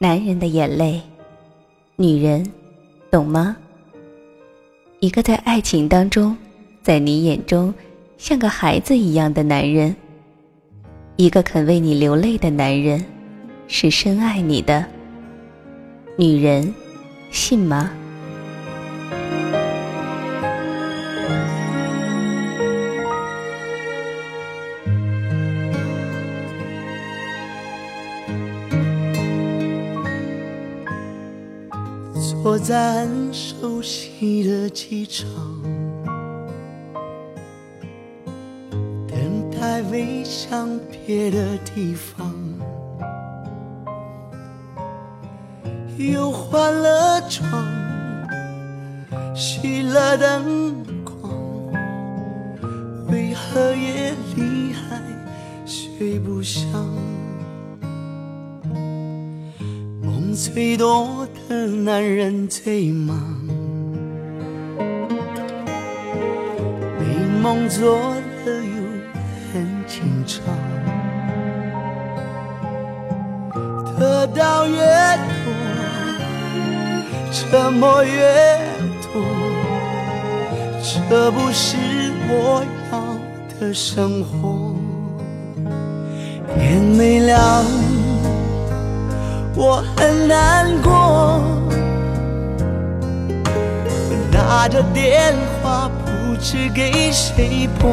男人的眼泪，女人懂吗？一个在爱情当中，在你眼中像个孩子一样的男人，一个肯为你流泪的男人，是深爱你的女人，信吗？在很熟悉的机场，等待飞向别的地方，又换了妆，熄了灯光，为何夜里还睡不香？梦最多男人最忙，美梦做了又很紧张，得到越多，沉默越多，这不是我要的生活。天没亮。我很难过，我拿着电话不知给谁拨，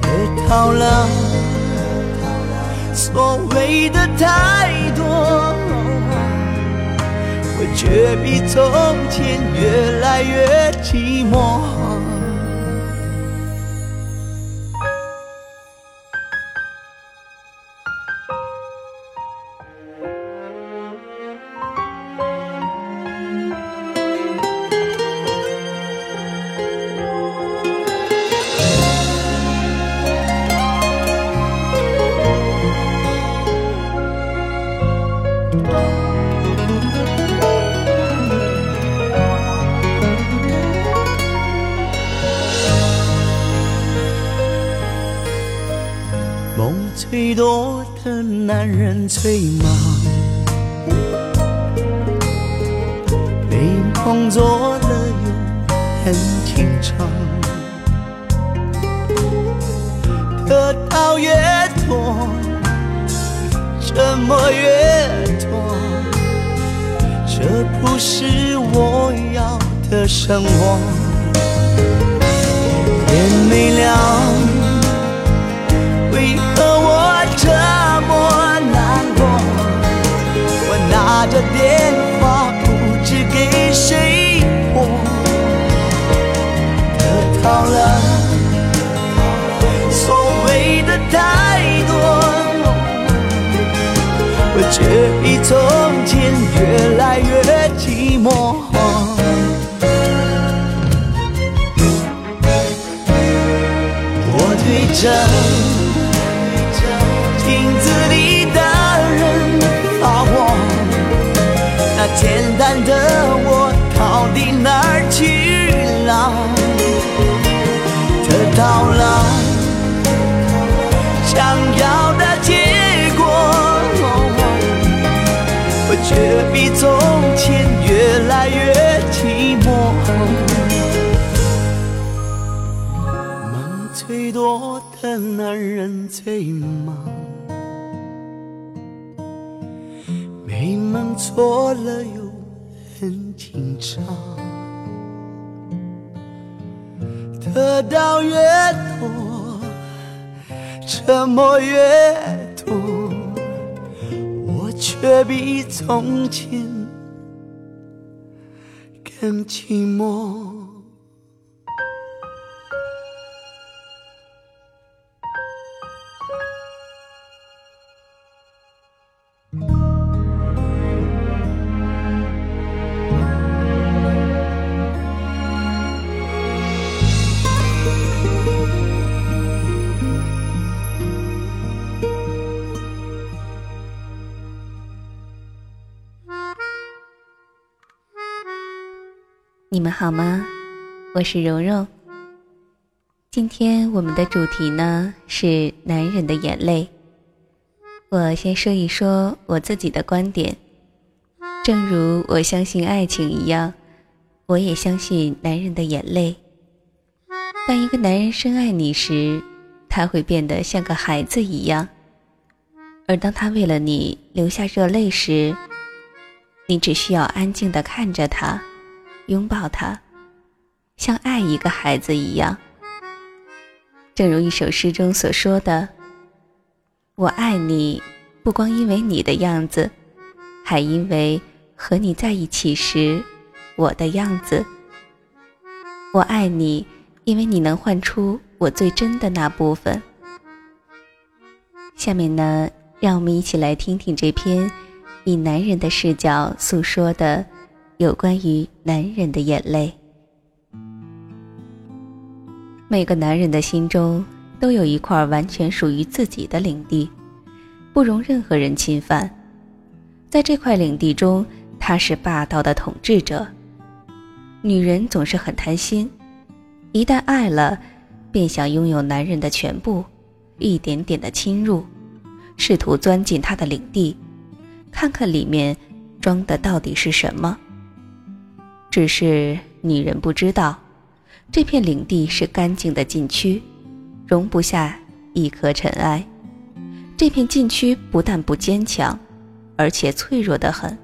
得到了所谓的太多，我却比从前越来越寂寞。最多的男人最忙，被梦做了又很紧张，得到越多，折磨越多，这不是我要的生活。天没亮。这么难过？我拿着电话不知给谁拨，得到了所谓的太多，我却比从前越来越寂寞。我对着。的男人最忙。美梦错了又很紧张，得到越多，折磨越多，我却比从前更寂寞。你们好吗？我是蓉蓉。今天我们的主题呢是男人的眼泪。我先说一说我自己的观点。正如我相信爱情一样，我也相信男人的眼泪。当一个男人深爱你时，他会变得像个孩子一样；而当他为了你流下热泪时，你只需要安静地看着他，拥抱他，像爱一个孩子一样。正如一首诗中所说的：“我爱你，不光因为你的样子，还因为和你在一起时我的样子。我爱你，因为你能唤出我最真的那部分。”下面呢，让我们一起来听听这篇以男人的视角诉说的有关于男人的眼泪。每个男人的心中都有一块完全属于自己的领地，不容任何人侵犯。在这块领地中，他是霸道的统治者。女人总是很贪心，一旦爱了，便想拥有男人的全部，一点点的侵入，试图钻进他的领地，看看里面装的到底是什么。只是女人不知道。这片领地是干净的禁区，容不下一颗尘埃。这片禁区不但不坚强，而且脆弱得很，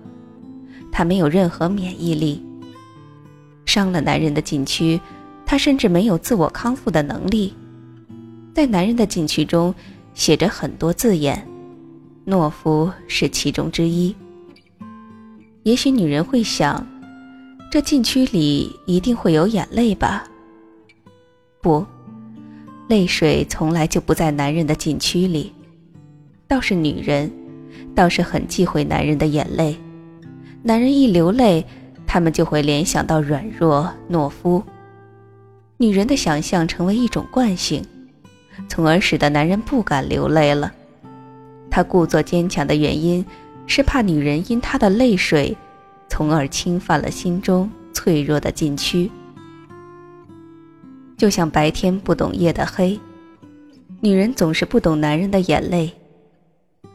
它没有任何免疫力。伤了男人的禁区，他甚至没有自我康复的能力。在男人的禁区中，写着很多字眼，懦夫是其中之一。也许女人会想，这禁区里一定会有眼泪吧？不，泪水从来就不在男人的禁区里，倒是女人，倒是很忌讳男人的眼泪。男人一流泪，他们就会联想到软弱懦夫。女人的想象成为一种惯性，从而使得男人不敢流泪了。他故作坚强的原因，是怕女人因他的泪水，从而侵犯了心中脆弱的禁区。就像白天不懂夜的黑，女人总是不懂男人的眼泪，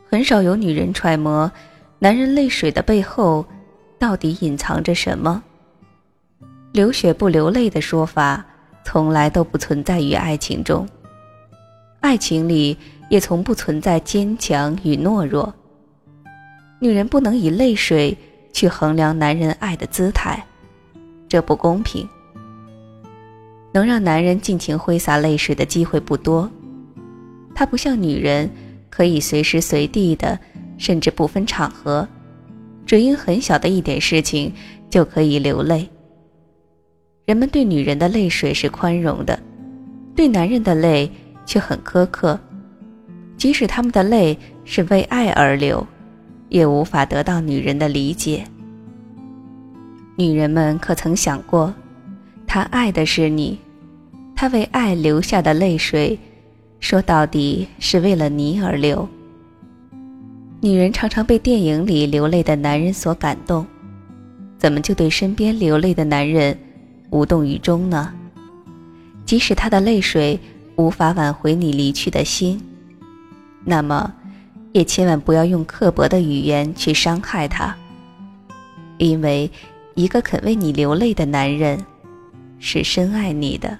很少有女人揣摩男人泪水的背后到底隐藏着什么。流血不流泪的说法从来都不存在于爱情中，爱情里也从不存在坚强与懦弱。女人不能以泪水去衡量男人爱的姿态，这不公平。能让男人尽情挥洒泪水的机会不多，他不像女人，可以随时随地的，甚至不分场合，只因很小的一点事情就可以流泪。人们对女人的泪水是宽容的，对男人的泪却很苛刻，即使他们的泪是为爱而流，也无法得到女人的理解。女人们可曾想过？他爱的是你，他为爱流下的泪水，说到底是为了你而流。女人常常被电影里流泪的男人所感动，怎么就对身边流泪的男人无动于衷呢？即使他的泪水无法挽回你离去的心，那么也千万不要用刻薄的语言去伤害他，因为一个肯为你流泪的男人。是深爱你的。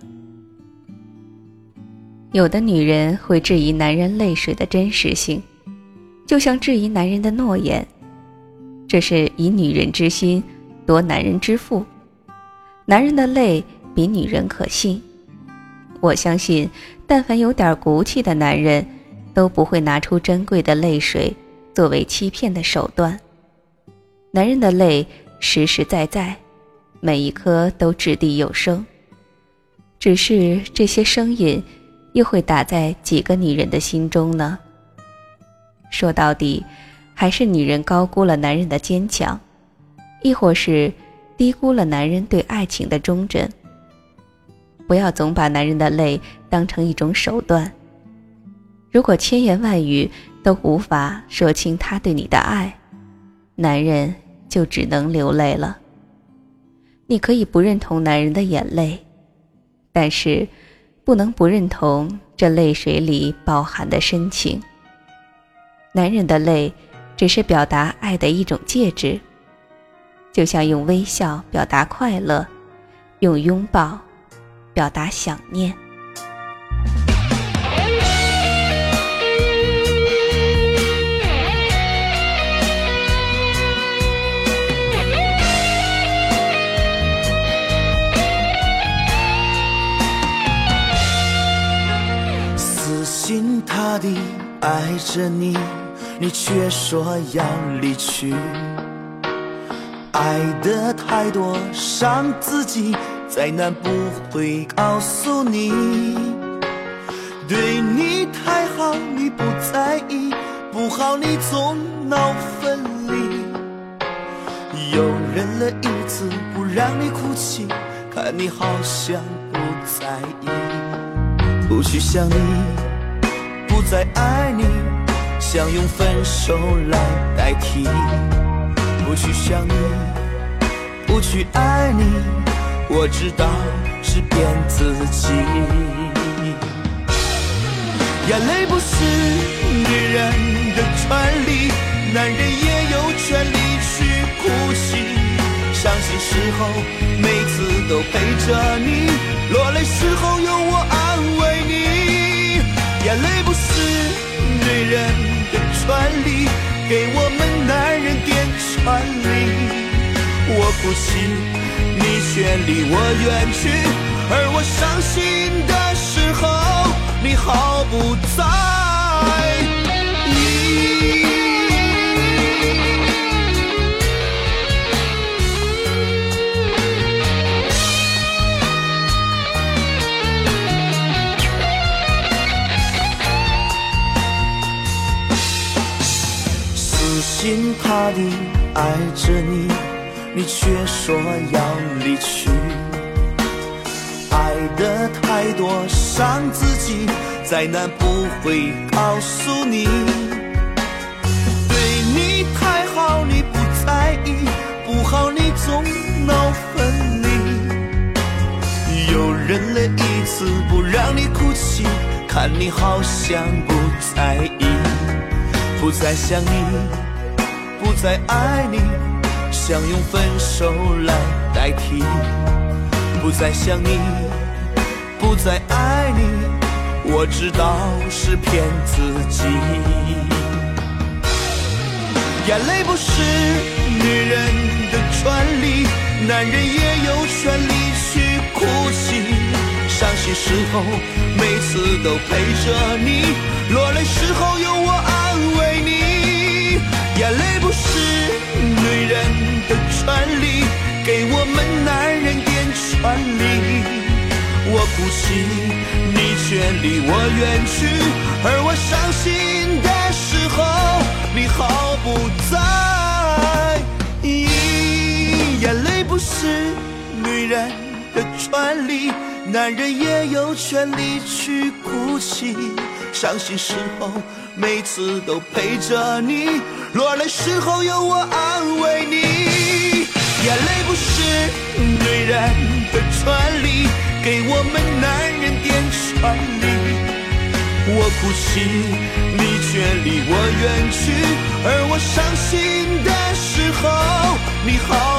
有的女人会质疑男人泪水的真实性，就像质疑男人的诺言，这是以女人之心夺男人之腹。男人的泪比女人可信，我相信，但凡有点骨气的男人，都不会拿出珍贵的泪水作为欺骗的手段。男人的泪实实在在。每一颗都掷地有声，只是这些声音，又会打在几个女人的心中呢？说到底，还是女人高估了男人的坚强，亦或是低估了男人对爱情的忠贞。不要总把男人的泪当成一种手段。如果千言万语都无法说清他对你的爱，男人就只能流泪了。你可以不认同男人的眼泪，但是，不能不认同这泪水里饱含的深情。男人的泪，只是表达爱的一种介质，就像用微笑表达快乐，用拥抱表达想念。着你，你却说要离去。爱的太多，伤自己，再难不会告诉你。对你太好，你不在意；不好，你总闹分离。又忍了一次，不让你哭泣，看你好像不在意，不去想你。不再爱你，想用分手来代替。不去想你，不去爱你，我知道是骗自己。眼泪不是女人的权利，男人也有权利去哭泣。伤心时候，每次都陪着你；落泪时候，有我安慰你。眼泪不是女人的权利，给我们男人点权利。我哭泣，你却离我远去，而我伤心的时候，你毫不在心塌地爱着你，你却说要离去。爱的太多，伤自己，再难不会告诉你。对你太好，你不在意；不好，你总闹分离。有人了一次，不让你哭泣，看你好像不在意，不再想你。不再爱你，想用分手来代替。不再想你，不再爱你，我。知道是骗自己。眼泪不是女人的权利，男人也有权利去哭泣。伤心时候，每次都陪着你；落泪时候，有我。安慰你。眼泪不是女人的权利，给我们男人点权利。我哭泣，你却离我远去，而我伤心的时候，你毫不在意。眼泪不是女人的权利，男人也有权利去哭泣。伤心时候，每次都陪着你。落泪时候有我安慰你，眼泪不是女人的权利，给我们男人点权利。我哭泣，你却离我远去，而我伤心的时候，你好。